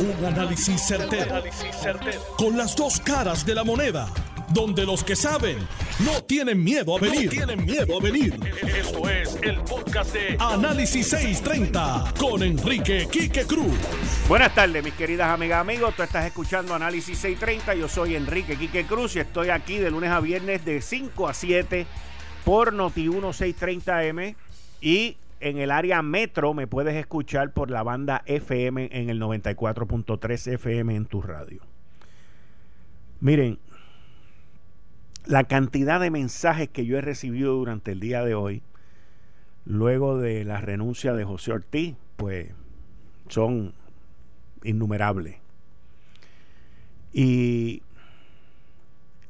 Un análisis certero, Con las dos caras de la moneda. Donde los que saben no tienen miedo a venir. tienen miedo a venir. Esto es el podcast de Análisis 630 con Enrique Quique Cruz. Buenas tardes, mis queridas amigas, amigos. Tú estás escuchando Análisis 630. Yo soy Enrique Quique Cruz y estoy aquí de lunes a viernes de 5 a 7 por Noti 1630M y en el área metro me puedes escuchar por la banda FM en el 94.3 FM en tu radio. Miren, la cantidad de mensajes que yo he recibido durante el día de hoy, luego de la renuncia de José Ortiz, pues son innumerables. Y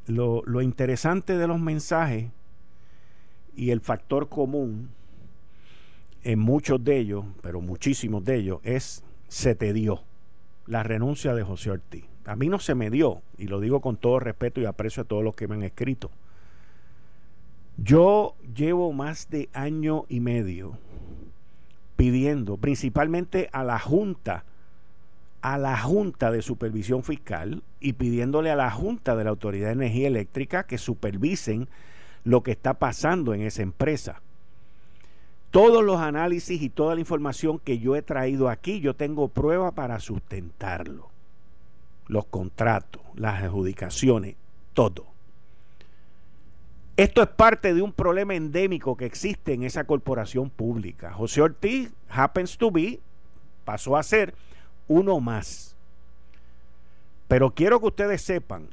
lo, lo interesante de los mensajes y el factor común en muchos de ellos, pero muchísimos de ellos, es se te dio la renuncia de José Ortiz. A mí no se me dio, y lo digo con todo respeto y aprecio a todos los que me han escrito. Yo llevo más de año y medio pidiendo, principalmente a la Junta, a la Junta de Supervisión Fiscal y pidiéndole a la Junta de la Autoridad de Energía Eléctrica que supervisen lo que está pasando en esa empresa todos los análisis y toda la información que yo he traído aquí, yo tengo prueba para sustentarlo. Los contratos, las adjudicaciones, todo. Esto es parte de un problema endémico que existe en esa corporación pública. José Ortiz happens to be, pasó a ser uno más. Pero quiero que ustedes sepan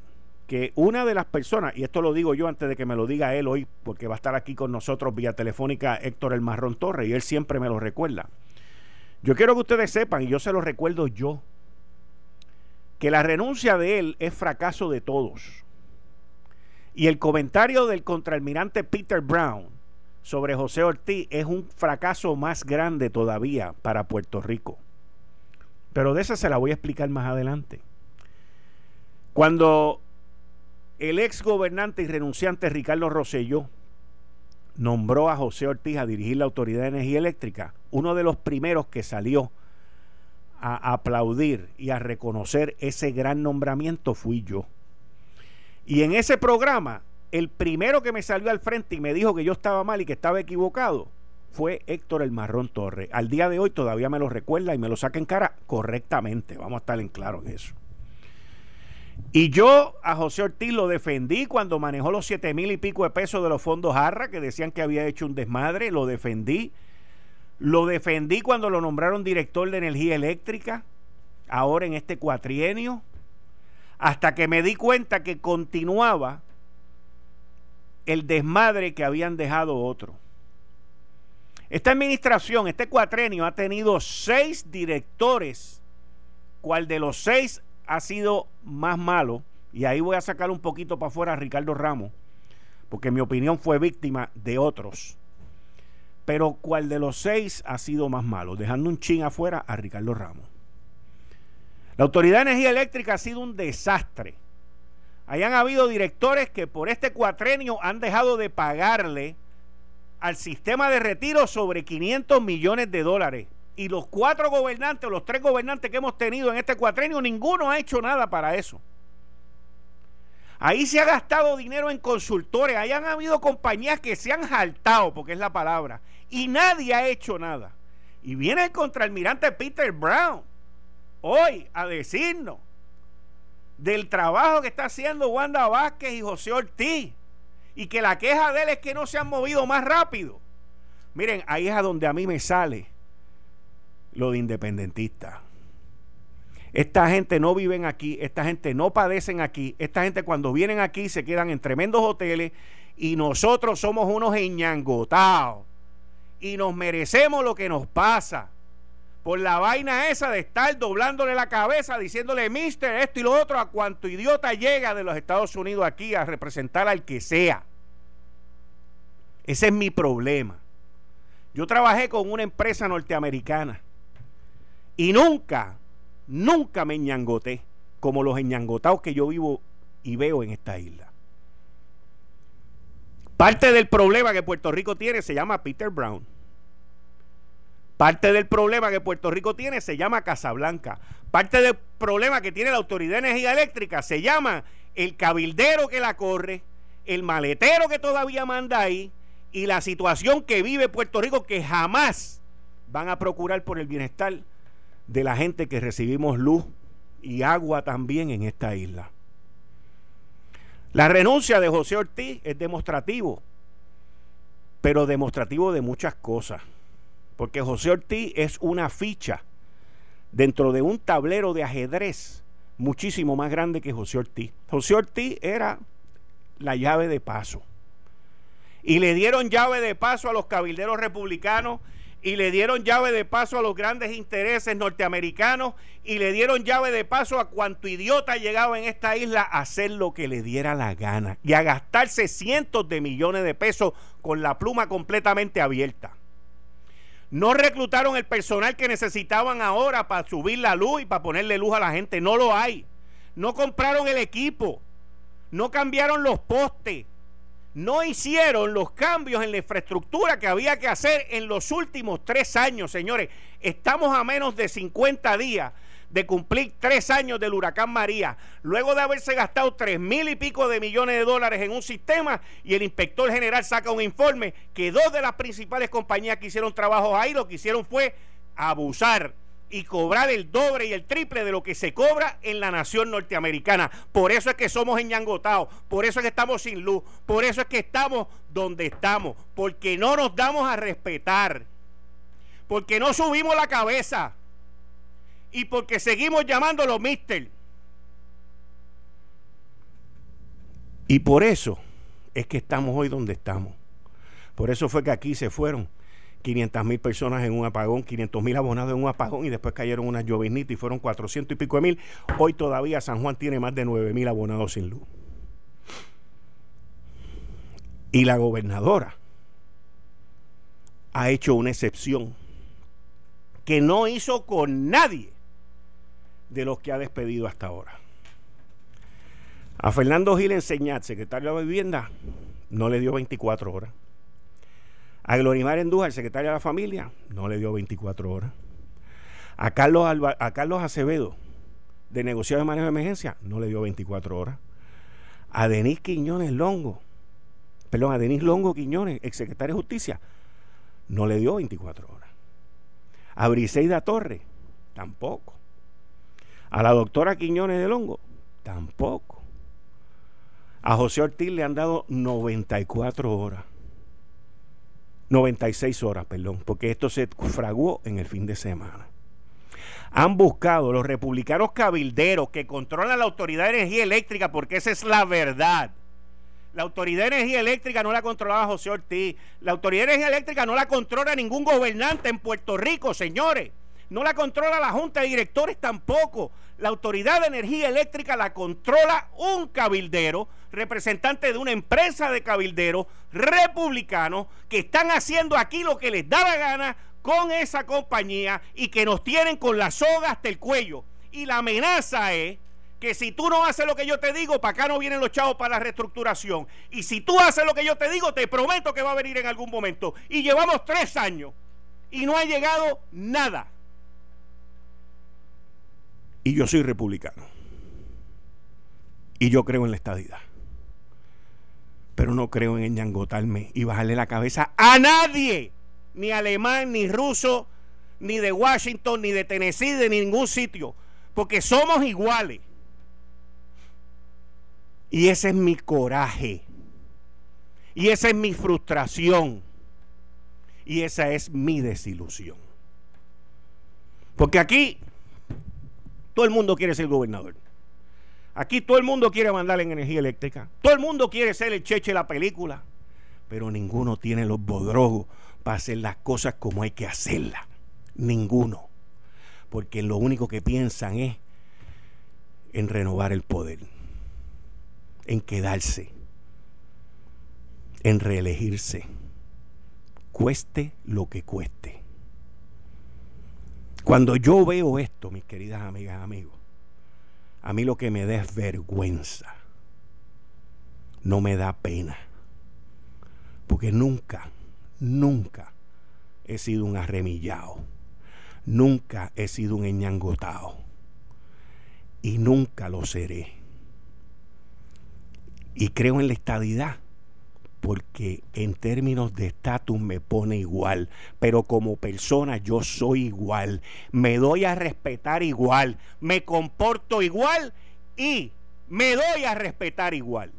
que una de las personas, y esto lo digo yo antes de que me lo diga él hoy, porque va a estar aquí con nosotros vía telefónica Héctor El Marrón Torres, y él siempre me lo recuerda. Yo quiero que ustedes sepan, y yo se lo recuerdo yo, que la renuncia de él es fracaso de todos. Y el comentario del contraalmirante Peter Brown sobre José Ortiz es un fracaso más grande todavía para Puerto Rico. Pero de esa se la voy a explicar más adelante. Cuando el ex gobernante y renunciante Ricardo Rosselló nombró a José Ortiz a dirigir la Autoridad de Energía Eléctrica. Uno de los primeros que salió a aplaudir y a reconocer ese gran nombramiento fui yo. Y en ese programa, el primero que me salió al frente y me dijo que yo estaba mal y que estaba equivocado fue Héctor El Marrón Torres. Al día de hoy todavía me lo recuerda y me lo saca en cara correctamente. Vamos a estar en claro en eso. Y yo a José Ortiz lo defendí cuando manejó los siete mil y pico de pesos de los fondos Jarra, que decían que había hecho un desmadre, lo defendí. Lo defendí cuando lo nombraron director de energía eléctrica, ahora en este cuatrienio, hasta que me di cuenta que continuaba el desmadre que habían dejado otro. Esta administración, este cuatrenio, ha tenido seis directores, cual de los seis ha sido más malo, y ahí voy a sacar un poquito para afuera a Ricardo Ramos, porque mi opinión fue víctima de otros. Pero ¿cuál de los seis ha sido más malo? Dejando un chin afuera a Ricardo Ramos. La Autoridad de Energía Eléctrica ha sido un desastre. Hayan habido directores que por este cuatrenio han dejado de pagarle al sistema de retiro sobre 500 millones de dólares y los cuatro gobernantes, los tres gobernantes que hemos tenido en este cuatrenio, ninguno ha hecho nada para eso. Ahí se ha gastado dinero en consultores, ahí han habido compañías que se han jaltado, porque es la palabra, y nadie ha hecho nada. Y viene el contraalmirante Peter Brown hoy a decirnos del trabajo que está haciendo Wanda Vázquez y José Ortiz, y que la queja de él es que no se han movido más rápido. Miren, ahí es a donde a mí me sale lo de independentista. Esta gente no viven aquí, esta gente no padecen aquí, esta gente cuando vienen aquí se quedan en tremendos hoteles y nosotros somos unos enñangotados y nos merecemos lo que nos pasa por la vaina esa de estar doblándole la cabeza, diciéndole, mister, esto y lo otro, a cuanto idiota llega de los Estados Unidos aquí a representar al que sea. Ese es mi problema. Yo trabajé con una empresa norteamericana y nunca, nunca me ñangoté como los ñangotados que yo vivo y veo en esta isla. Parte del problema que Puerto Rico tiene se llama Peter Brown. Parte del problema que Puerto Rico tiene se llama Casablanca. Parte del problema que tiene la Autoridad de Energía Eléctrica se llama el cabildero que la corre, el maletero que todavía manda ahí y la situación que vive Puerto Rico que jamás van a procurar por el bienestar de la gente que recibimos luz y agua también en esta isla. La renuncia de José Ortiz es demostrativo, pero demostrativo de muchas cosas, porque José Ortiz es una ficha dentro de un tablero de ajedrez muchísimo más grande que José Ortiz. José Ortiz era la llave de paso. Y le dieron llave de paso a los cabilderos republicanos y le dieron llave de paso a los grandes intereses norteamericanos y le dieron llave de paso a cuanto idiota llegaba en esta isla a hacer lo que le diera la gana y a gastarse cientos de millones de pesos con la pluma completamente abierta. No reclutaron el personal que necesitaban ahora para subir la luz y para ponerle luz a la gente. No lo hay. No compraron el equipo. No cambiaron los postes no hicieron los cambios en la infraestructura que había que hacer en los últimos tres años, señores. Estamos a menos de 50 días de cumplir tres años del huracán María, luego de haberse gastado tres mil y pico de millones de dólares en un sistema y el inspector general saca un informe que dos de las principales compañías que hicieron trabajos ahí lo que hicieron fue abusar y cobrar el doble y el triple de lo que se cobra en la nación norteamericana. Por eso es que somos enyangotados, por eso es que estamos sin luz, por eso es que estamos donde estamos, porque no nos damos a respetar, porque no subimos la cabeza y porque seguimos llamándolo mister. Y por eso es que estamos hoy donde estamos. Por eso fue que aquí se fueron 500 mil personas en un apagón, 500 mil abonados en un apagón y después cayeron unas lloviznitas y fueron 400 y pico de mil. Hoy todavía San Juan tiene más de 9 mil abonados sin luz. Y la gobernadora ha hecho una excepción que no hizo con nadie de los que ha despedido hasta ahora. A Fernando Gil Enseñat, secretario de Vivienda, no le dio 24 horas. A Glorimar Endújar, el secretario de la familia, no le dio 24 horas. A Carlos, Acevedo, de negociado de manejo de emergencia, no le dio 24 horas. A Denis Quiñones Longo, perdón, a Denis Longo Quiñones, ex secretario de Justicia, no le dio 24 horas. A Briseida Torres, tampoco. A la doctora Quiñones de Longo, tampoco. A José Ortiz le han dado 94 horas. 96 horas, perdón, porque esto se fraguó en el fin de semana. Han buscado los republicanos cabilderos que controlan la Autoridad de Energía Eléctrica, porque esa es la verdad. La Autoridad de Energía Eléctrica no la controlaba José Ortiz. La Autoridad de Energía Eléctrica no la controla ningún gobernante en Puerto Rico, señores. No la controla la Junta de Directores tampoco. La Autoridad de Energía Eléctrica la controla un cabildero, representante de una empresa de cabilderos republicanos que están haciendo aquí lo que les da la gana con esa compañía y que nos tienen con la soga hasta el cuello. Y la amenaza es que si tú no haces lo que yo te digo, para acá no vienen los chavos para la reestructuración. Y si tú haces lo que yo te digo, te prometo que va a venir en algún momento. Y llevamos tres años y no ha llegado nada. Y yo soy republicano. Y yo creo en la estadidad. Pero no creo en enyangotarme y bajarle la cabeza a nadie. Ni alemán, ni ruso, ni de Washington, ni de Tennessee, de ningún sitio. Porque somos iguales. Y ese es mi coraje. Y esa es mi frustración. Y esa es mi desilusión. Porque aquí todo el mundo quiere ser gobernador. Aquí todo el mundo quiere mandar en energía eléctrica. Todo el mundo quiere ser el cheche de la película. Pero ninguno tiene los bodrogos para hacer las cosas como hay que hacerlas. Ninguno. Porque lo único que piensan es en renovar el poder. En quedarse. En reelegirse. Cueste lo que cueste. Cuando yo veo esto, mis queridas amigas, amigos, a mí lo que me da es vergüenza. No me da pena. Porque nunca, nunca he sido un arremillado. Nunca he sido un eñangotado. Y nunca lo seré. Y creo en la estadidad porque en términos de estatus me pone igual, pero como persona yo soy igual, me doy a respetar igual, me comporto igual y me doy a respetar igual.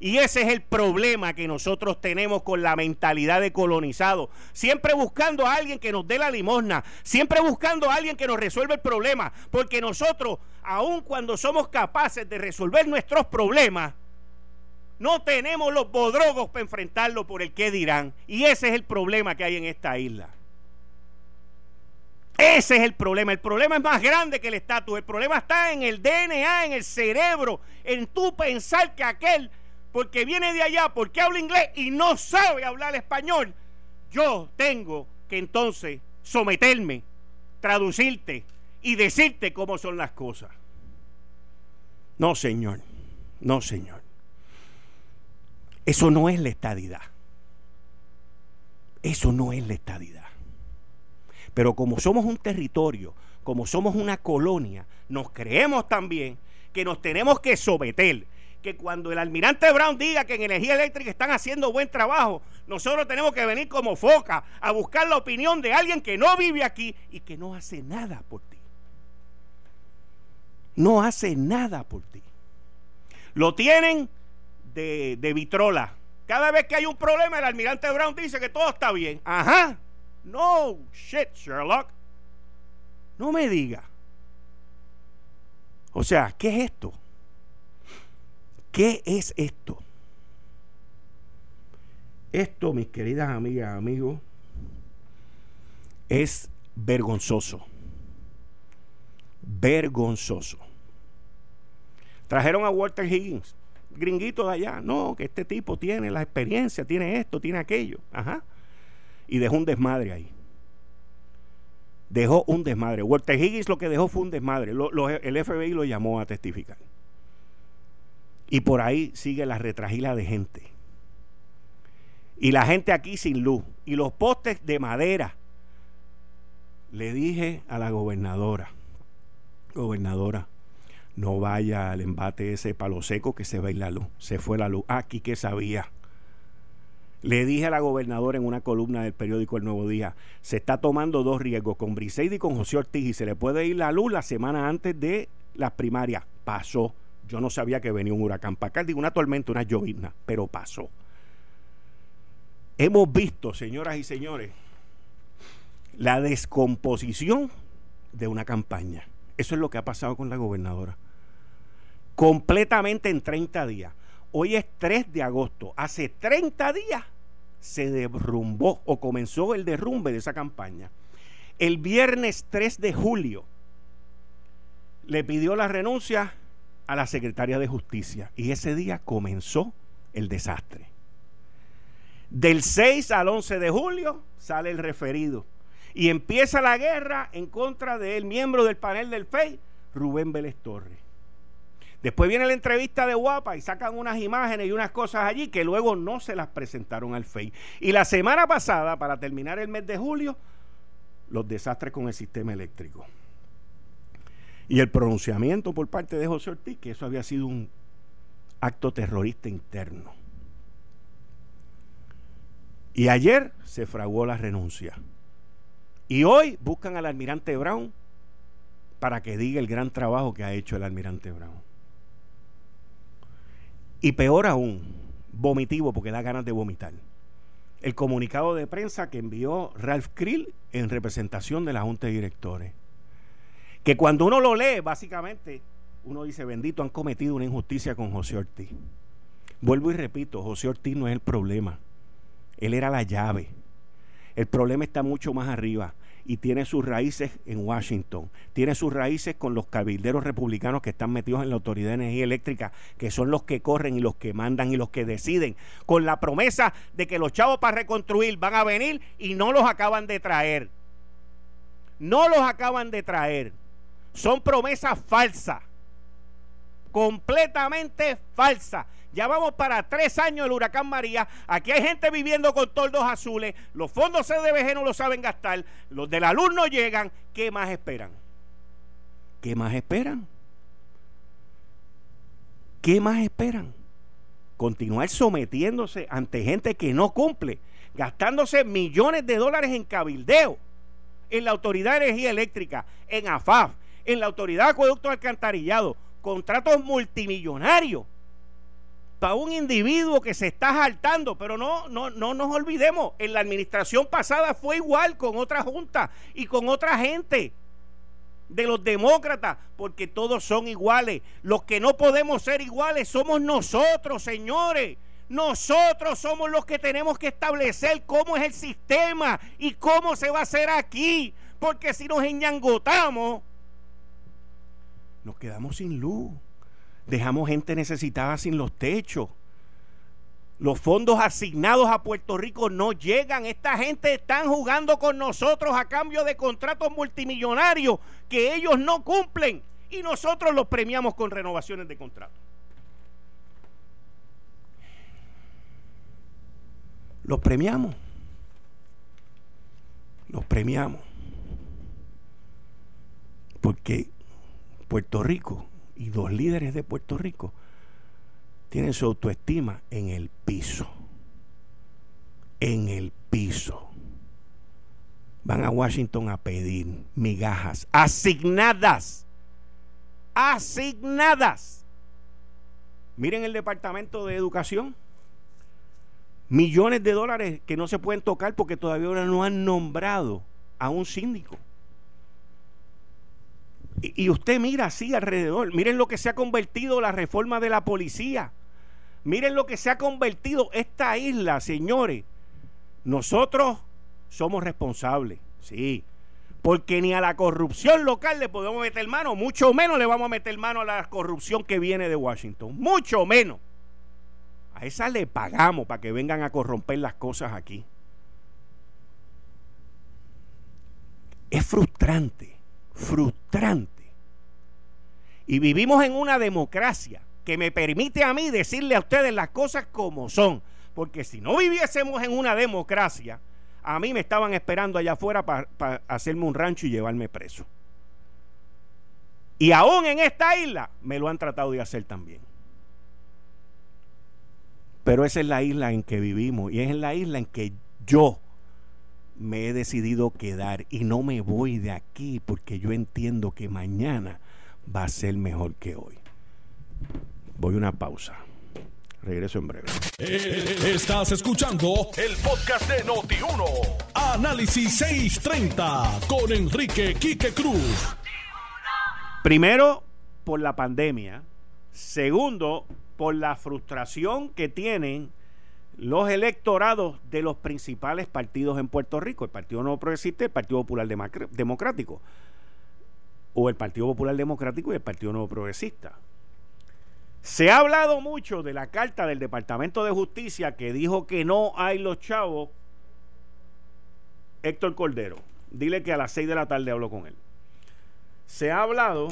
Y ese es el problema que nosotros tenemos con la mentalidad de colonizado. Siempre buscando a alguien que nos dé la limosna. Siempre buscando a alguien que nos resuelva el problema. Porque nosotros, aun cuando somos capaces de resolver nuestros problemas, no tenemos los bodrogos para enfrentarlo por el que dirán. Y ese es el problema que hay en esta isla. Ese es el problema. El problema es más grande que el estatus. El problema está en el DNA, en el cerebro, en tu pensar que aquel, porque viene de allá, porque habla inglés y no sabe hablar español, yo tengo que entonces someterme, traducirte y decirte cómo son las cosas. No, Señor. No, Señor. Eso no es la estadidad. Eso no es la estadidad. Pero como somos un territorio, como somos una colonia, nos creemos también que nos tenemos que someter. Que cuando el almirante Brown diga que en energía eléctrica están haciendo buen trabajo, nosotros tenemos que venir como foca a buscar la opinión de alguien que no vive aquí y que no hace nada por ti. No hace nada por ti. Lo tienen de, Vitrola. Cada vez que hay un problema, el almirante Brown dice que todo está bien. Ajá. No shit, Sherlock. No me diga. O sea, ¿qué es esto? ¿Qué es esto? Esto, mis queridas amigas, amigos, es vergonzoso. Vergonzoso. Trajeron a Walter Higgins gringuito de allá. No, que este tipo tiene la experiencia, tiene esto, tiene aquello. Ajá. Y dejó un desmadre ahí. Dejó un desmadre. Walter Higgins lo que dejó fue un desmadre. el FBI lo llamó a testificar. Y por ahí sigue la retragila de gente. Y la gente aquí sin luz. Y los postes de madera. Le dije a la gobernadora, gobernadora, no vaya al embate ese palo seco que se va la luz. Se fue la luz. Aquí que sabía. Le dije a la gobernadora en una columna del periódico El Nuevo Día, se está tomando dos riesgos, con Briseid y con José Ortiz, y se le puede ir la luz la semana antes de las primarias. Pasó. Yo no sabía que venía un huracán para acá, digo una tormenta, una llovizna, pero pasó. Hemos visto, señoras y señores, la descomposición de una campaña. Eso es lo que ha pasado con la gobernadora completamente en 30 días. Hoy es 3 de agosto. Hace 30 días se derrumbó o comenzó el derrumbe de esa campaña. El viernes 3 de julio le pidió la renuncia a la secretaria de justicia y ese día comenzó el desastre. Del 6 al 11 de julio sale el referido y empieza la guerra en contra del miembro del panel del FEI, Rubén Vélez Torres. Después viene la entrevista de Guapa y sacan unas imágenes y unas cosas allí que luego no se las presentaron al FEI. Y la semana pasada, para terminar el mes de julio, los desastres con el sistema eléctrico. Y el pronunciamiento por parte de José Ortiz que eso había sido un acto terrorista interno. Y ayer se fraguó la renuncia. Y hoy buscan al almirante Brown para que diga el gran trabajo que ha hecho el almirante Brown. Y peor aún, vomitivo porque da ganas de vomitar. El comunicado de prensa que envió Ralph Krill en representación de la Junta de Directores. Que cuando uno lo lee, básicamente, uno dice, bendito, han cometido una injusticia con José Ortiz. Vuelvo y repito, José Ortiz no es el problema. Él era la llave. El problema está mucho más arriba y tiene sus raíces en Washington, tiene sus raíces con los cabilderos republicanos que están metidos en la Autoridad de Energía Eléctrica, que son los que corren y los que mandan y los que deciden, con la promesa de que los chavos para reconstruir van a venir y no los acaban de traer. No los acaban de traer. Son promesas falsas, completamente falsas, Ya vamos para tres años del huracán María. Aquí hay gente viviendo con toldos azules. Los fondos CDBG no lo saben gastar. Los de la luz no llegan. ¿Qué más esperan? ¿Qué más esperan? ¿Qué más esperan? Continuar sometiéndose ante gente que no cumple, gastándose millones de dólares en cabildeo, en la Autoridad de Energía Eléctrica, en AFAF, en la Autoridad de Acueducto Alcantarillado, contratos multimillonarios para un individuo que se está saltando, pero no, no, no nos olvidemos, en la administración pasada fue igual con otra junta y con otra gente de los demócratas, porque todos son iguales. Los que no podemos ser iguales somos nosotros, señores. Nosotros somos los que tenemos que establecer cómo es el sistema y cómo se va a hacer aquí. Porque si nos enñangotamos, nos quedamos sin luz. Dejamos gente necesitada sin los techos. Los fondos asignados a Puerto Rico no llegan. Esta gente está jugando con nosotros a cambio de contratos multimillonarios que ellos no cumplen y nosotros los premiamos con renovaciones de contrato. Los premiamos. Los premiamos. Porque Puerto Rico y los líderes de Puerto Rico tienen su autoestima en el piso. En el piso. Van a Washington a pedir migajas asignadas. Asignadas. Miren el Departamento de Educación. Millones de dólares que no se pueden tocar porque todavía no han nombrado a un síndico. Y, usted mira así alrededor, miren lo que se ha convertido la reforma de la policía. Miren lo que se ha convertido esta isla, señores. Nosotros somos responsables, sí. Porque ni a la corrupción local le podemos meter mano, mucho menos le vamos a meter mano a la corrupción que viene de Washington, mucho menos. A esa le pagamos para que vengan a corromper las cosas aquí. Es frustrante frustrante. Y vivimos en una democracia que me permite a mí decirle a ustedes las cosas como son. Porque si no viviésemos en una democracia, a mí me estaban esperando allá afuera para hacerme un rancho y llevarme preso. Y aún en esta isla me lo han tratado de hacer también. Pero esa es la isla en que vivimos y es la isla en que yo me he decidido quedar y no me voy de aquí porque yo entiendo que mañana va a ser mejor que hoy. Voy a una pausa. Regreso en breve. Eh, estás escuchando el podcast de Noti1. Análisis 630 con Enrique Quique Cruz. Primero, por la pandemia. Segundo, por la frustración que tienen los electorados de los principales partidos en Puerto Rico, el Partido Nuevo Progresista el Partido Popular Democrático, o el Partido Popular Democrático y el Partido Nuevo Progresista. Se ha hablado mucho de la carta del Departamento de Justicia que dijo que no hay los chavos. Héctor Cordero, dile que a las 6 de la tarde hablo con él. Se ha hablado,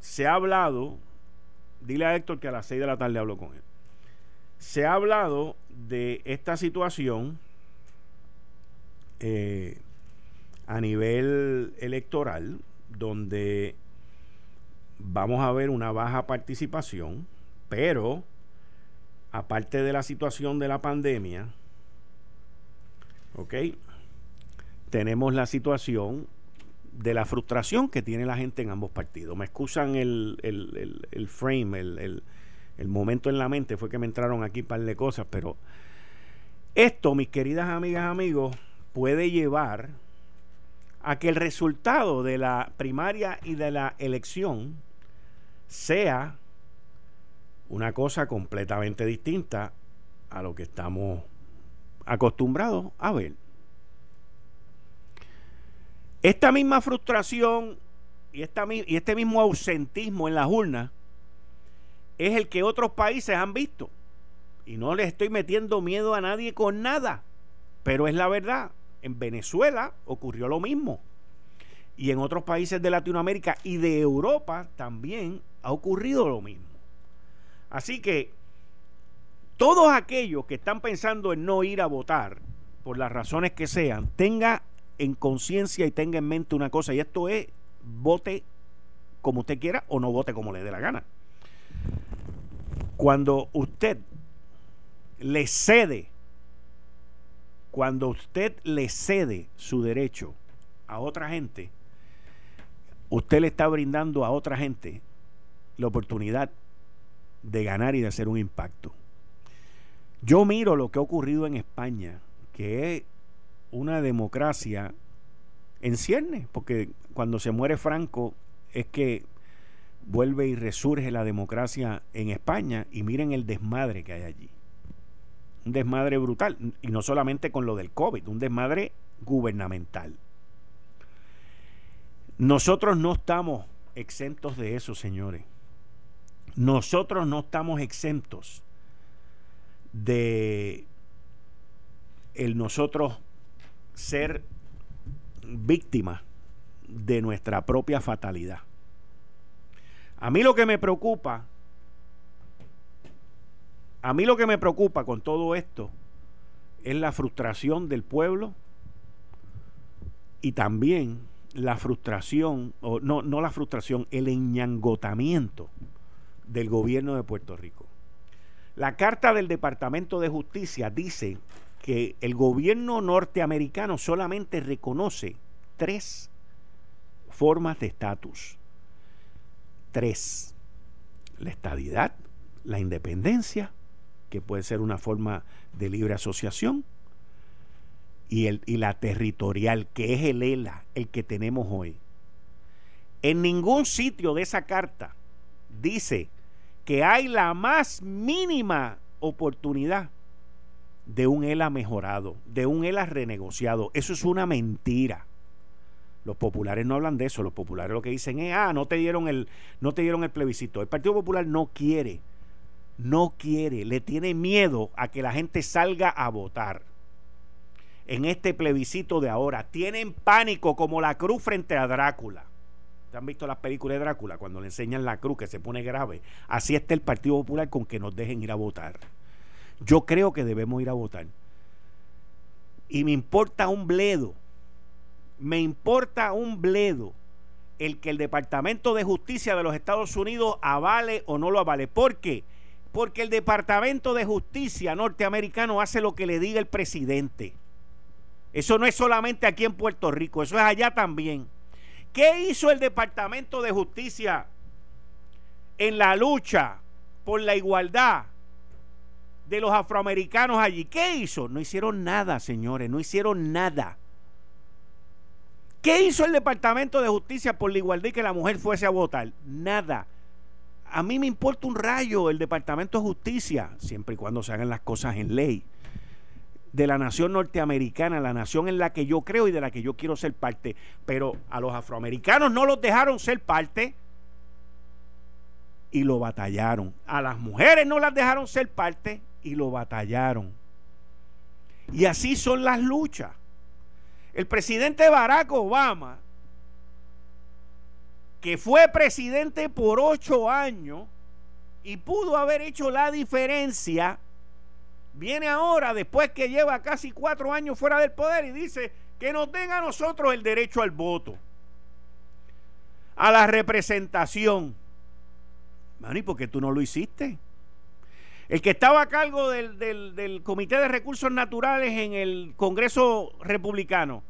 se ha hablado, dile a Héctor que a las 6 de la tarde hablo con él se ha hablado de esta situación eh, a nivel electoral, donde vamos a ver una baja participación, pero aparte de la situación de la pandemia, ¿ok? Tenemos la situación de la frustración que tiene la gente en ambos partidos. Me excusan el, el, el frame, el, el momento en la mente fue que me entraron aquí un par de cosas, pero esto, mis queridas amigas, amigos, puede llevar a que el resultado de la primaria y de la elección sea una cosa completamente distinta a lo que estamos acostumbrados a ver. Esta misma frustración y, esta, y este mismo ausentismo en las urnas es el que otros países han visto. Y no le estoy metiendo miedo a nadie con nada. Pero es la verdad. En Venezuela ocurrió lo mismo. Y en otros países de Latinoamérica y de Europa también ha ocurrido lo mismo. Así que todos aquellos que están pensando en no ir a votar, por las razones que sean, tenga en conciencia y tenga en mente una cosa, y esto es vote como usted quiera o no vote como le dé la gana. Cuando usted le cede, cuando usted le cede su derecho a otra gente, usted le está brindando a otra gente la oportunidad de ganar y de hacer un impacto. Yo miro lo que ha ocurrido en España, que es una democracia en cierne, porque cuando se muere Franco es que vuelve y resurge la democracia en España y miren el desmadre que hay allí. Un desmadre brutal, y no solamente con lo del COVID, un desmadre gubernamental. Nosotros no estamos exentos de eso, señores. Nosotros no estamos exentos de el nosotros ser víctimas de nuestra propia fatalidad. A mí lo que me preocupa, a mí lo que me preocupa con todo esto es la frustración del pueblo y también la frustración, o no, no la frustración, el enñangotamiento del gobierno de Puerto Rico. La carta del Departamento de Justicia dice que el gobierno norteamericano solamente reconoce tres formas de estatus. Tres. La estadidad, la independencia, que puede ser una forma de libre asociación, y, el, y la territorial, que es el ELA, el que tenemos hoy. En ningún sitio de esa carta dice que hay la más mínima oportunidad de un ELA mejorado, de un ELA renegociado. Eso es una mentira. Los populares no hablan de eso, los populares lo que dicen es, ah, no te dieron el, no te dieron el plebiscito. El Partido Popular no quiere, no quiere, le tiene miedo a que la gente salga a votar en este plebiscito de ahora. Tienen pánico como la cruz frente a Drácula han visto las películas de Drácula? Cuando le enseñan la cruz que se pone grave. Así está el Partido Popular con que nos dejen ir a votar. Yo creo que debemos ir a votar. Y me importa un bledo. Me importa un bledo el que el Departamento de Justicia de los Estados Unidos avale o no lo avale. ¿Por qué? Porque el Departamento de Justicia norteamericano hace lo que le diga el presidente. Eso no es solamente aquí en Puerto Rico, eso es allá también. ¿Qué hizo el Departamento de Justicia en la lucha por la igualdad de los afroamericanos allí? ¿Qué hizo? No hicieron nada, señores, no hicieron nada. ¿Qué hizo el Departamento de Justicia por la igualdad y que la mujer fuese a votar? Nada. A mí me importa un rayo el Departamento de Justicia, siempre y cuando se hagan las cosas en ley de la nación norteamericana, la nación en la que yo creo y de la que yo quiero ser parte. Pero a los afroamericanos no los dejaron ser parte y lo batallaron. A las mujeres no las dejaron ser parte y lo batallaron. Y así son las luchas. El presidente Barack Obama, que fue presidente por ocho años y pudo haber hecho la diferencia, viene ahora, después que lleva casi cuatro años fuera del poder, y dice que nos den a nosotros el derecho al voto, a la representación. Mani, ¿por qué tú no lo hiciste? El que estaba a cargo del, del, Comité de Recursos Naturales en el Congreso Republicano,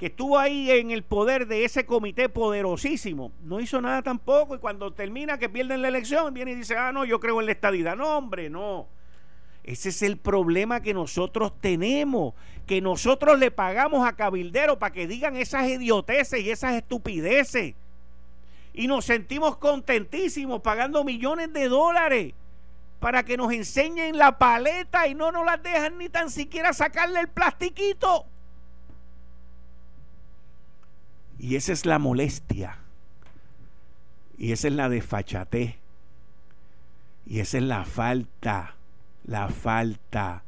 que estuvo ahí en el poder de ese comité poderosísimo, no hizo nada tampoco. Y cuando termina que pierden la elección, viene y dice, ah, no, yo creo en la estadidad. No, hombre, no. Ese es el problema que nosotros tenemos, que nosotros le pagamos a Cabildero para que digan esas idioteces y esas estupideces. Y nos sentimos contentísimos pagando millones de dólares para que nos enseñen la paleta y no nos las dejan ni tan siquiera sacarle el plastiquito. Y esa es la molestia. Y esa es la desfachatez. Y esa es la falta la falta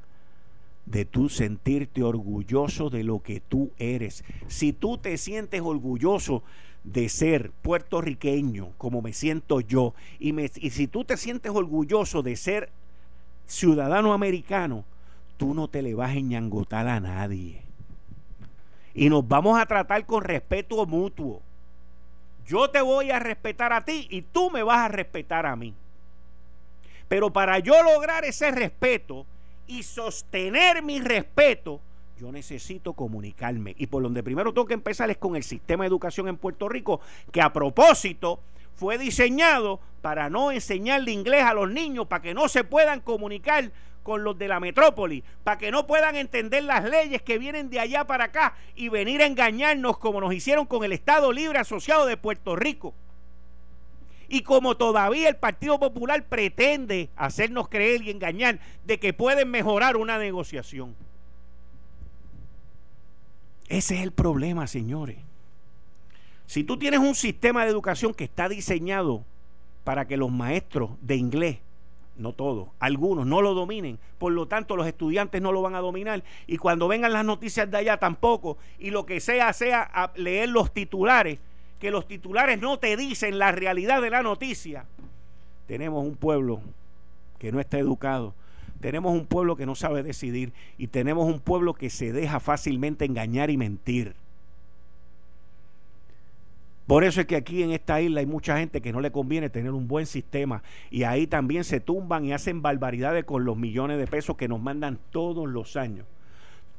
de tú sentirte orgulloso de lo que tú eres. Si tú te sientes orgulloso de ser puertorriqueño, como me siento yo, y, y si tú te sientes orgulloso de ser ciudadano americano, tú no te le vas a ñangotar a nadie. Y nos vamos a tratar con respeto mutuo. Yo te voy a respetar a ti y tú me vas a respetar a mí. Pero para yo lograr ese respeto y sostener mi respeto, yo necesito comunicarme. Y por donde primero tengo que empezar es con el sistema de educación en Puerto Rico, que a propósito fue diseñado para no enseñarle inglés a los niños, para que no se puedan comunicar con los de la metrópoli, para que no puedan entender las leyes que vienen de allá para acá y venir a engañarnos como nos hicieron con el Estado Libre Asociado de Puerto Rico. Y como todavía el Partido Popular pretende hacernos creer y engañar de que pueden mejorar una negociación. Ese es el problema, señores. Si tú tienes un sistema de educación que está diseñado para que los maestros de inglés, no todos, algunos no lo dominen, por lo tanto los estudiantes no lo van a dominar y cuando vengan las noticias de allá tampoco, y lo que sea sea leer los titulares, que los titulares no te dicen la realidad de la noticia. Tenemos un pueblo que no está educado, tenemos un pueblo que no sabe decidir y tenemos un pueblo que se deja fácilmente engañar y mentir. Por eso es que aquí en esta isla hay mucha gente que no le conviene tener un buen sistema y ahí también se tumban y hacen barbaridades con los millones de pesos que nos mandan todos los años.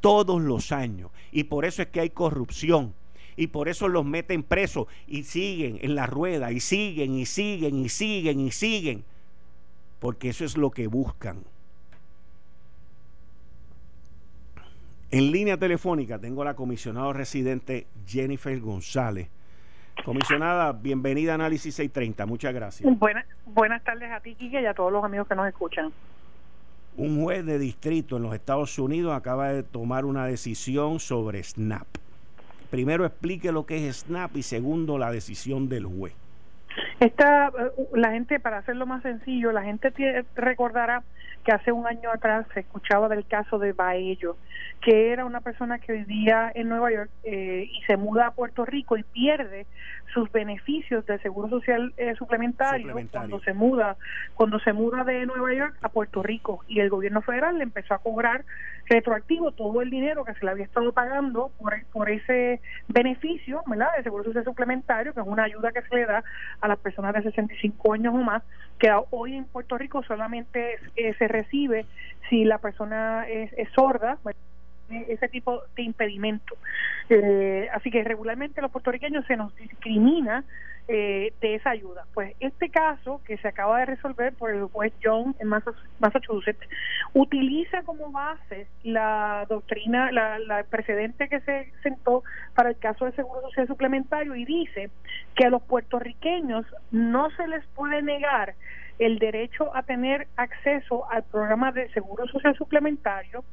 Todos los años. Y por eso es que hay corrupción. Y por eso los meten presos y siguen en la rueda y siguen y siguen y siguen y siguen. Porque eso es lo que buscan. En línea telefónica tengo a la comisionada residente Jennifer González. Comisionada, bienvenida a Análisis 630. Muchas gracias. Buenas, buenas tardes a ti, Quique, y a todos los amigos que nos escuchan. Un juez de distrito en los Estados Unidos acaba de tomar una decisión sobre SNAP. Primero explique lo que es SNAP y segundo la decisión del juez. Esta, eh, la gente, para hacerlo más sencillo, la gente recordará que hace un año atrás se escuchaba del caso de Baello, que era una persona que vivía en Nueva York eh, y se muda a Puerto Rico y pierde sus beneficios de seguro social eh, suplementario, cuando se muda cuando se muda de Nueva York a Puerto Rico. Y el gobierno federal le empezó a cobrar retroactivo todo el dinero que se le había estado pagando por, por ese beneficio ¿verdad? de seguro social suplementario que es una ayuda que se le da a las personas de 65 años o más que hoy en Puerto Rico solamente eh, se recibe si la persona es, es sorda ese tipo de impedimento. Eh, así que regularmente los puertorriqueños se nos discrimina eh, de esa ayuda. Pues este caso que se acaba de resolver por el juez John en Massachusetts utiliza como base la doctrina, la, la precedente que se sentó para el caso de seguro social suplementario y dice que a los puertorriqueños no se les puede negar el derecho a tener acceso al programa de seguro social suplementario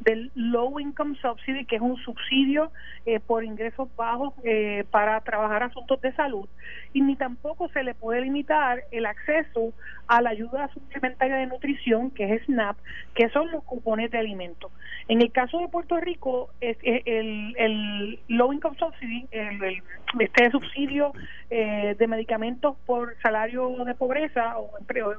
del Low Income Subsidy, que es un subsidio eh, por ingresos bajos eh, para trabajar asuntos de salud, y ni tampoco se le puede limitar el acceso a la ayuda suplementaria de nutrición, que es SNAP, que son los cupones de alimentos. En el caso de Puerto Rico, es, el, el Low Income Subsidy, el, este subsidio eh, de medicamentos por salario de pobreza o,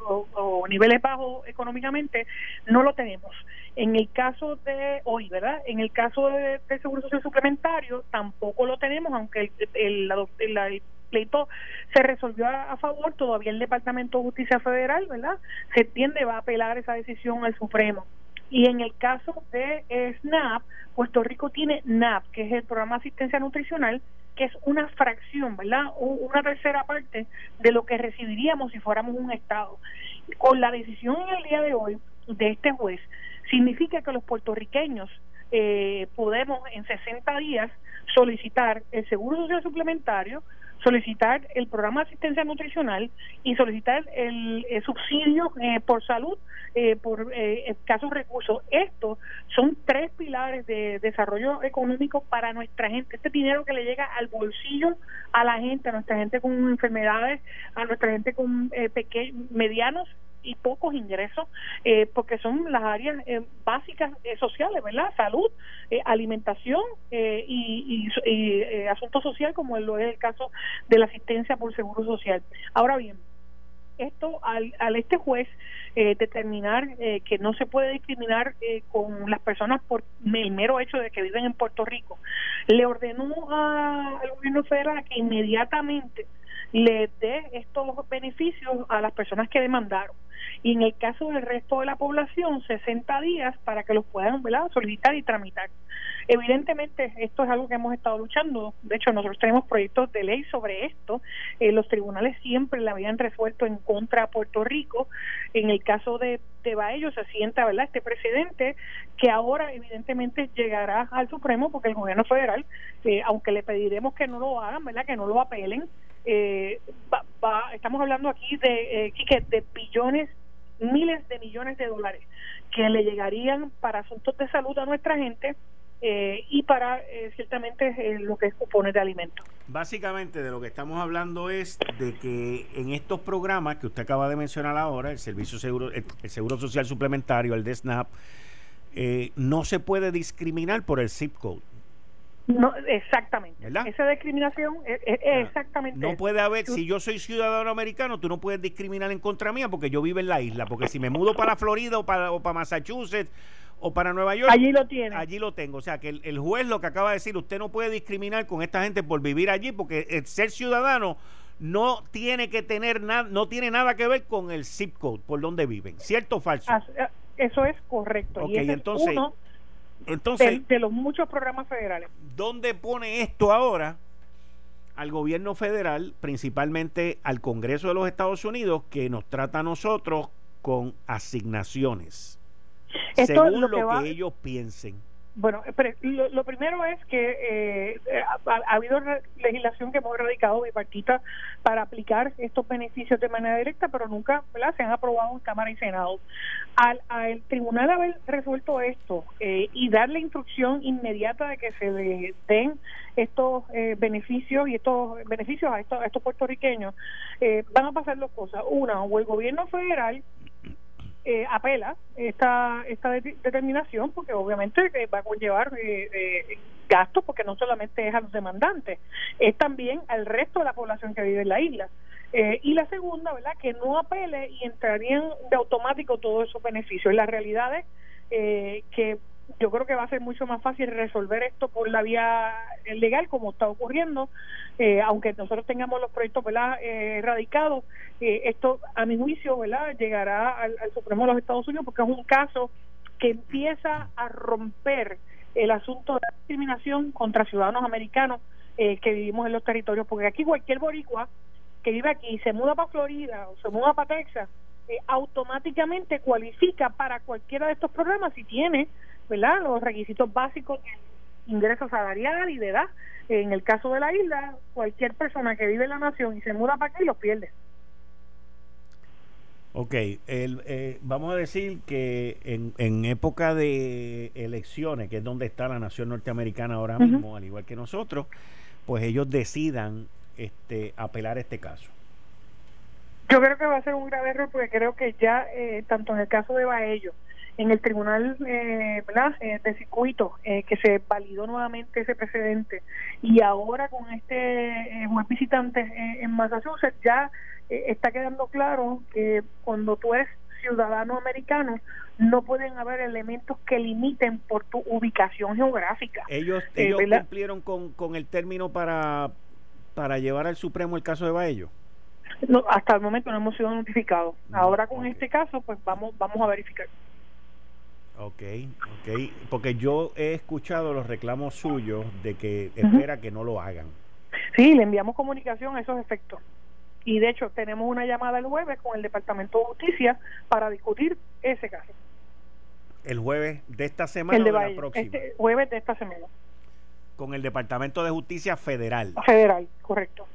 o, niveles bajos económicamente, no lo tenemos. En el caso de hoy, ¿verdad? En el caso de, Seguro Social Suplementario, tampoco lo tenemos, aunque el, el, pleito se resolvió a, favor, todavía el Departamento de Justicia Federal, ¿verdad? Se tiende va a apelar esa decisión al Supremo. Y en el caso de SNAP, Puerto Rico tiene NAP, que es el programa de asistencia nutricional, que es una fracción, ¿verdad? Una tercera parte de lo que recibiríamos si fuéramos un Estado. Con la decisión en el día de hoy de este juez, significa que los puertorriqueños eh, podemos en 60 días solicitar el seguro social suplementario, solicitar el programa de asistencia nutricional y solicitar el, subsidio eh, por salud eh, por eh, escasos recursos. Estos son tres pilares de desarrollo económico para nuestra gente. Este dinero que le llega al bolsillo a la gente, a nuestra gente con enfermedades, a nuestra gente con eh, pequeños, medianos y pocos ingresos, eh, porque son las áreas eh, básicas eh, sociales, ¿verdad? Salud, alimentación y, asuntos sociales, como lo es el caso de la asistencia por seguro social. Ahora bien, esto al, al este juez eh, determinar eh, que no se puede discriminar eh, con las personas por el mero hecho de que viven en Puerto Rico, le ordenó al gobierno federal que inmediatamente le dé estos beneficios a las personas que demandaron y en el caso del resto de la población 60 días para que los puedan solicitar y tramitar. Evidentemente esto es algo que hemos estado luchando, de hecho nosotros tenemos proyectos de ley sobre esto, eh, los tribunales siempre la habían resuelto en contra de Puerto Rico, en el caso de, de Baello se sienta ¿verdad? este precedente que ahora evidentemente llegará al Supremo porque el gobierno federal, eh, aunque le pediremos que no lo hagan, ¿verdad? que no lo apelen, eh, estamos hablando aquí de, eh, de billones miles de millones de dólares que le llegarían para asuntos de salud a nuestra gente eh, y para eh, ciertamente eh, lo que es cupones de alimentos. Básicamente de lo que estamos hablando es de que en estos programas que usted acaba de mencionar ahora, el Servicio Seguro, el, Seguro Social Suplementario, el de SNAP, no se puede discriminar por el zip code. No, exactamente. Esa discriminación es, exactamente. No puede haber, si yo soy ciudadano americano, tú no puedes discriminar en contra mía porque yo vivo en la isla. Porque si me mudo para Florida o para, o para Massachusetts o para Nueva York, allí lo tiene. Allí lo tengo. O sea que el, juez lo que acaba de decir, usted no puede discriminar con esta gente por vivir allí porque el ser ciudadano no tiene que tener nada, no tiene nada que ver con el zip code por donde viven. ¿Cierto o falso? Eh, eso es correcto. y entonces. uno entonces, de, los muchos programas federales. ¿Dónde pone esto ahora al gobierno federal, principalmente al Congreso de los Estados Unidos, que nos trata a nosotros con asignaciones? según lo, que ellos piensen. Bueno, pero lo, primero es que eh, ha, habido legislación que hemos radicado bipartita para aplicar estos beneficios de manera directa, pero nunca se han aprobado en Cámara y Senado. Al, al tribunal haber resuelto esto eh, y dar la instrucción inmediata de que se den estos eh, beneficios y estos beneficios a estos, a estos puertorriqueños, van a pasar dos cosas. Una, o el gobierno federal eh, apela esta esta determinación porque obviamente eh, va a conllevar eh, gastos porque no solamente es a los demandantes es también al resto de la población que vive en la isla. Y la segunda verdad que no apele y entrarían de automático todos esos beneficios. La realidad es que yo creo que va a ser mucho más fácil resolver esto por la vía legal como está ocurriendo eh, aunque nosotros tengamos los proyectos ¿verdad? Eh, erradicados eh, esto a mi juicio ¿verdad? llegará al, Supremo de los Estados Unidos porque es un caso que empieza a romper el asunto de la discriminación contra ciudadanos americanos que vivimos en los territorios porque aquí cualquier boricua que vive aquí se muda para Florida o se muda para Texas automáticamente cualifica para cualquiera de estos programas si tiene ¿verdad? Los requisitos básicos de ingreso salarial y de edad. En el caso de la isla, cualquier persona que vive en la nación y se muda para aquí los pierde. Ok, el, eh, vamos a decir que en, en, época de elecciones, que es donde está la nación norteamericana ahora mismo, al igual que nosotros, pues ellos decidan este, apelar este caso. Yo creo que va a ser un grave error porque creo que ya, eh, tanto en el caso de Baello en el tribunal eh, eh, de circuito eh, que se validó nuevamente ese precedente y ahora con este juez visitante en Massachusetts ya está quedando claro que cuando tú eres ciudadano americano no pueden haber elementos que limiten por tu ubicación geográfica. Ellos, ellos cumplieron con, con el término para, para llevar al Supremo el caso de Baello. No, hasta el momento no hemos sido notificados. Ahora con este caso, pues vamos vamos a verificar. Ok, ok. Porque yo he escuchado los reclamos suyos de que espera que no lo hagan. Sí, le enviamos comunicación a esos efectos. Y de hecho, tenemos una llamada el jueves con el Departamento de Justicia para discutir ese caso. ¿El jueves de esta semana o de la próxima? Este jueves de esta semana. Con el Departamento de Justicia Federal. Federal, correcto.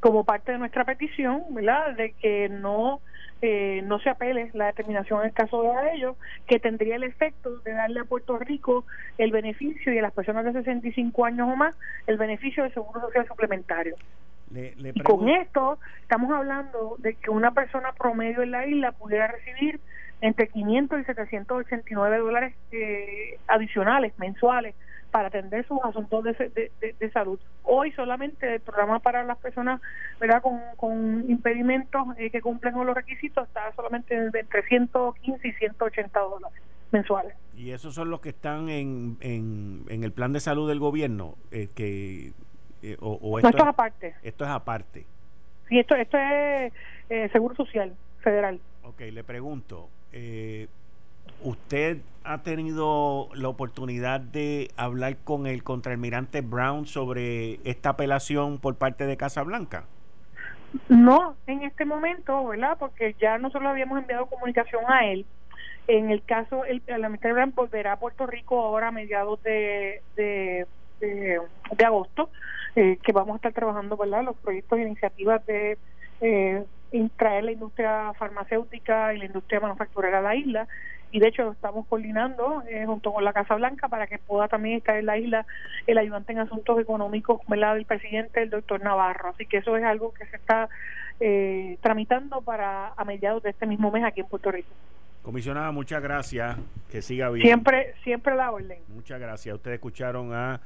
Como parte de nuestra petición, ¿verdad? De que no eh, no se apele la determinación en el caso de ellos, que tendría el efecto de darle a Puerto Rico el beneficio y a las personas de 65 años o más el beneficio del seguro social suplementario. y con esto estamos hablando de que una persona promedio en la isla pudiera recibir entre 500 y 789 dólares eh, adicionales mensuales para atender sus asuntos de, de, salud. Hoy solamente el programa para las personas ¿verdad? con, con impedimentos eh, que cumplen con los requisitos está solamente entre 115 y 180 dólares mensuales. ¿Y esos son los que están en, en, en el plan de salud del gobierno? Eh, que, eh, o, esto, es, aparte. Esto es aparte. Sí, esto, esto es Seguro Social Federal. Ok, le pregunto, eh, ¿usted ha tenido la oportunidad de hablar con el contraalmirante Brown sobre esta apelación por parte de Casa Blanca? No, en este momento, ¿verdad? Porque ya nosotros habíamos enviado comunicación a él. En el caso, el, el Brown volverá a Puerto Rico ahora a mediados de, de, de, agosto, eh, que vamos a estar trabajando, ¿verdad? Los proyectos e iniciativas de eh, traer la industria farmacéutica y la industria manufacturera a la isla y de hecho estamos coordinando eh, junto con la Casa Blanca para que pueda también estar en la isla el ayudante en asuntos económicos del presidente el doctor Navarro. Así que eso es algo que se está eh, tramitando para a mediados de este mismo mes aquí en Puerto Rico. Comisionada muchas gracias. Que siga bien. Siempre siempre la orden. Muchas gracias. Ustedes escucharon a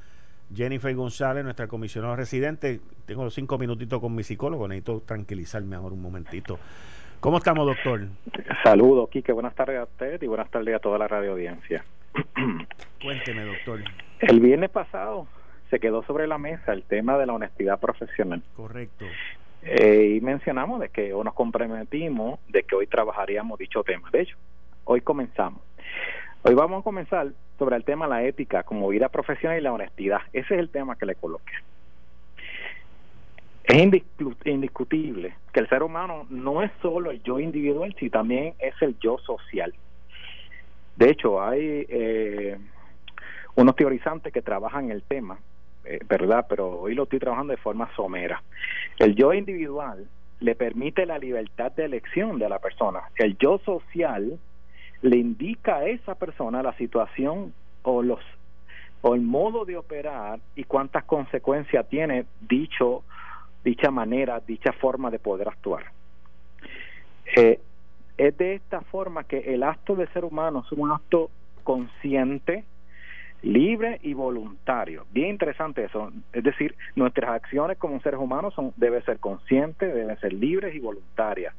Jennifer González, nuestra comisionada residente. Tengo los cinco minutitos con mi psicólogo, necesito tranquilizarme ahora un momentito. ¿Cómo estamos, doctor? Saludos, Quique. Buenas tardes a usted y buenas tardes a toda la radio audiencia. Cuénteme, doctor. El viernes pasado se quedó sobre la mesa el tema de la honestidad profesional. Correcto. Eh, y mencionamos de que o nos comprometimos de que hoy trabajaríamos dicho tema. De hecho, hoy comenzamos. Hoy vamos a comenzar sobre el tema de la ética como vida profesional y la honestidad. Ese es el tema que le coloqué. Es indiscutible que el ser humano no es solo el yo individual, sino también es el yo social. De hecho, hay eh, unos teorizantes que trabajan el tema, eh, ¿verdad? Pero hoy lo estoy trabajando de forma somera. El yo individual le permite la libertad de elección de la persona. El yo social le indica a esa persona la situación o los o el modo de operar y cuántas consecuencias tiene dicho dicha manera, dicha forma de poder actuar. Eh, es de esta forma que el acto de ser humano es un acto consciente, libre y voluntario. Bien interesante eso. Es decir, nuestras acciones como seres humanos son deben ser conscientes, deben ser libres y voluntarias.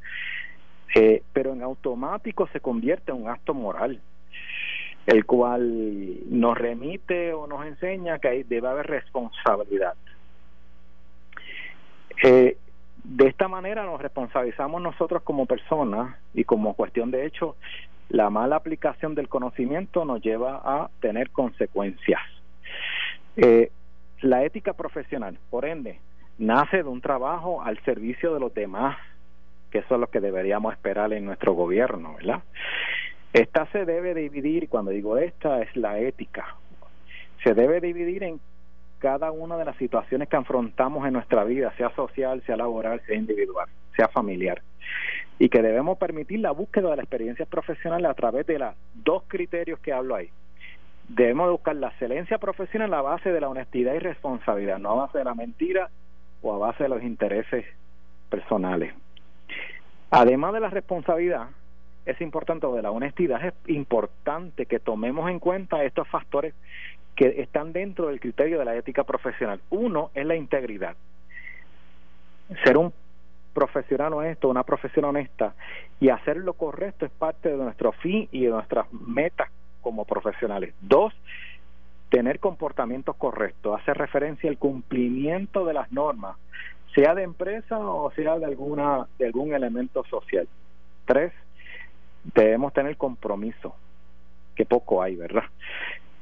Eh, pero en automático se convierte en un acto moral, el cual nos remite o nos enseña que debe haber responsabilidad. Eh, de esta manera nos responsabilizamos nosotros como personas y como cuestión de hecho, la mala aplicación del conocimiento nos lleva a tener consecuencias. Eh, la ética profesional, por ende, nace de un trabajo al servicio de los demás, que eso es lo que deberíamos esperar en nuestro gobierno, ¿verdad? Esta se debe dividir, cuando digo esta, es la ética. Se debe dividir en cada una de las situaciones que afrontamos en nuestra vida, sea social, sea laboral, sea individual, sea familiar. Y que debemos permitir la búsqueda de la experiencia profesional a través de los dos criterios que hablo ahí. Debemos buscar la excelencia profesional a base de la honestidad y responsabilidad, no a base de la mentira o a base de los intereses personales. Además de la responsabilidad, es importante, o de la honestidad, es importante que tomemos en cuenta estos factores que están dentro del criterio de la ética profesional. Uno es la integridad. Ser un profesional honesto, una profesión honesta y hacer lo correcto es parte de nuestro fin y de nuestras metas como profesionales. Dos, tener comportamientos correctos, hace referencia al cumplimiento de las normas, sea de empresa o sea de alguna de algún elemento social. Tres, debemos tener compromiso, que poco hay, ¿verdad?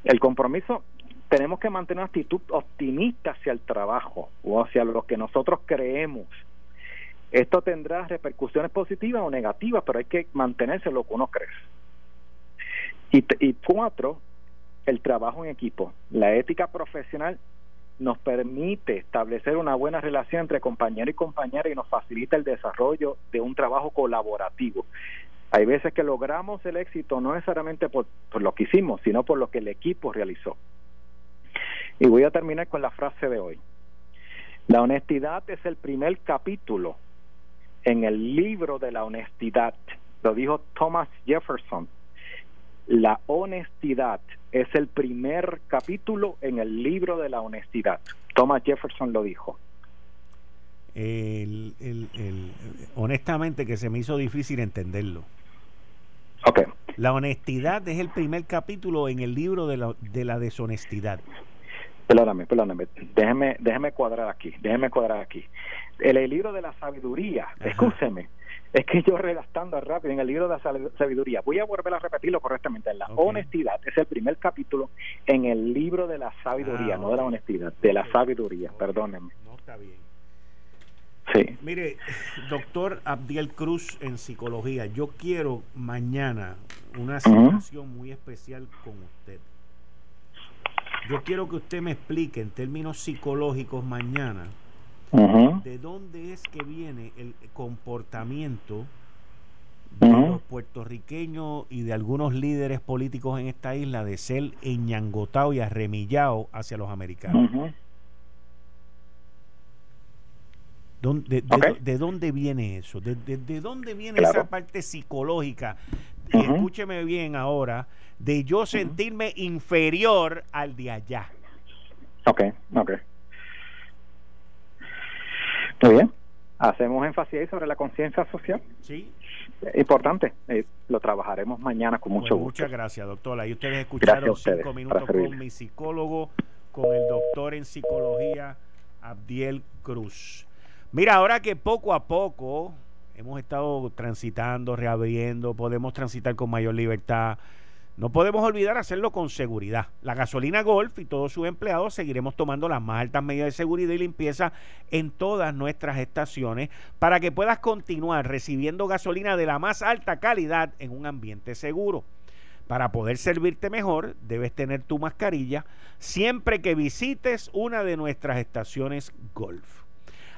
El compromiso tenemos que mantener una actitud optimista hacia el trabajo o hacia lo que nosotros creemos. Esto tendrá repercusiones positivas o negativas, pero hay que mantenerse lo que uno cree. Y, y cuatro, el trabajo en equipo. La ética profesional nos permite establecer una buena relación entre compañero y compañera y nos facilita el desarrollo de un trabajo colaborativo. Hay veces que logramos el éxito no necesariamente por, lo que hicimos, sino por lo que el equipo realizó. Y voy a terminar con la frase de hoy. La honestidad es el primer capítulo en el libro de la honestidad. Lo dijo Thomas Jefferson. La honestidad es el primer capítulo en el libro de la honestidad. Thomas Jefferson lo dijo. Honestamente que se me hizo difícil entenderlo. Okay. La honestidad es el primer capítulo en el libro de la, de la deshonestidad. Perdóname, perdóname. Déjeme, déjeme cuadrar aquí. Déjeme cuadrar aquí. El, el libro de la sabiduría, escúcheme, es que yo redactando rápido en el libro de la sabiduría, voy a volver a repetirlo correctamente. La honestidad es el primer capítulo en el libro de la sabiduría, ah, no de la honestidad, de la sabiduría, perdónenme. No está bien. Sí. Mire, doctor Abdiel Cruz en psicología, yo quiero mañana una situación muy especial con usted. Yo quiero que usted me explique en términos psicológicos mañana de dónde es que viene el comportamiento de los puertorriqueños y de algunos líderes políticos en esta isla de ser enñangotado y arremillado hacia los americanos. De, dónde viene eso? ¿De, dónde viene esa parte psicológica? escúcheme bien ahora, de yo sentirme inferior al de allá. Ok, ok. Muy bien. Hacemos énfasis ahí sobre la conciencia social. Sí. Importante. Eh, lo trabajaremos mañana con mucho gusto. Muchas gracias, doctora. Y ustedes escucharon cinco minutos con mi psicólogo, con el doctor en psicología, Abdiel Cruz. Mira, ahora que poco a poco hemos estado transitando, reabriendo, podemos transitar con mayor libertad no podemos olvidar hacerlo con seguridad. La gasolina Golf y todos sus empleados seguiremos tomando las más altas medidas de seguridad y limpieza en todas nuestras estaciones para que puedas continuar recibiendo gasolina de la más alta calidad en un ambiente seguro. Para poder servirte mejor, debes tener tu mascarilla siempre que visites una de nuestras estaciones Golf.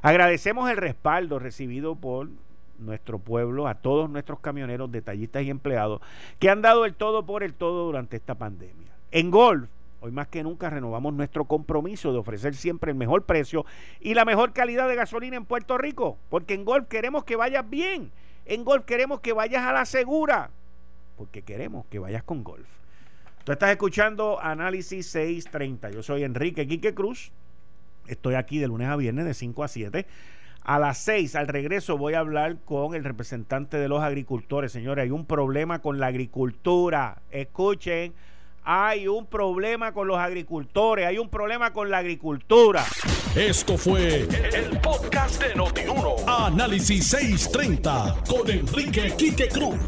Agradecemos el respaldo recibido por nuestro pueblo, a todos nuestros camioneros, detallistas y empleados que han dado el todo por el todo durante esta pandemia. En Golf, hoy más que nunca renovamos nuestro compromiso de ofrecer siempre el mejor precio y la mejor calidad de gasolina en Puerto Rico, porque en Golf queremos que vayas bien, en Golf queremos que vayas a la segura, porque queremos que vayas con Golf. Tú estás escuchando Análisis 630. Yo soy Enrique Quique Cruz. Estoy aquí de lunes a viernes de 5 a 7 a las seis, al regreso, voy a hablar con el representante de los agricultores. Señores, hay un problema con la agricultura. Escuchen, hay un problema con los agricultores, hay un problema con la agricultura. Esto fue el, podcast de Notiuno. Análisis 630 con Enrique Quique Cruz.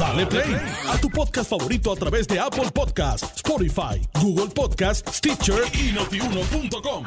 Dale play a tu podcast favorito a través de Apple Podcasts, Spotify, Google Podcasts, Stitcher y notiuno.com.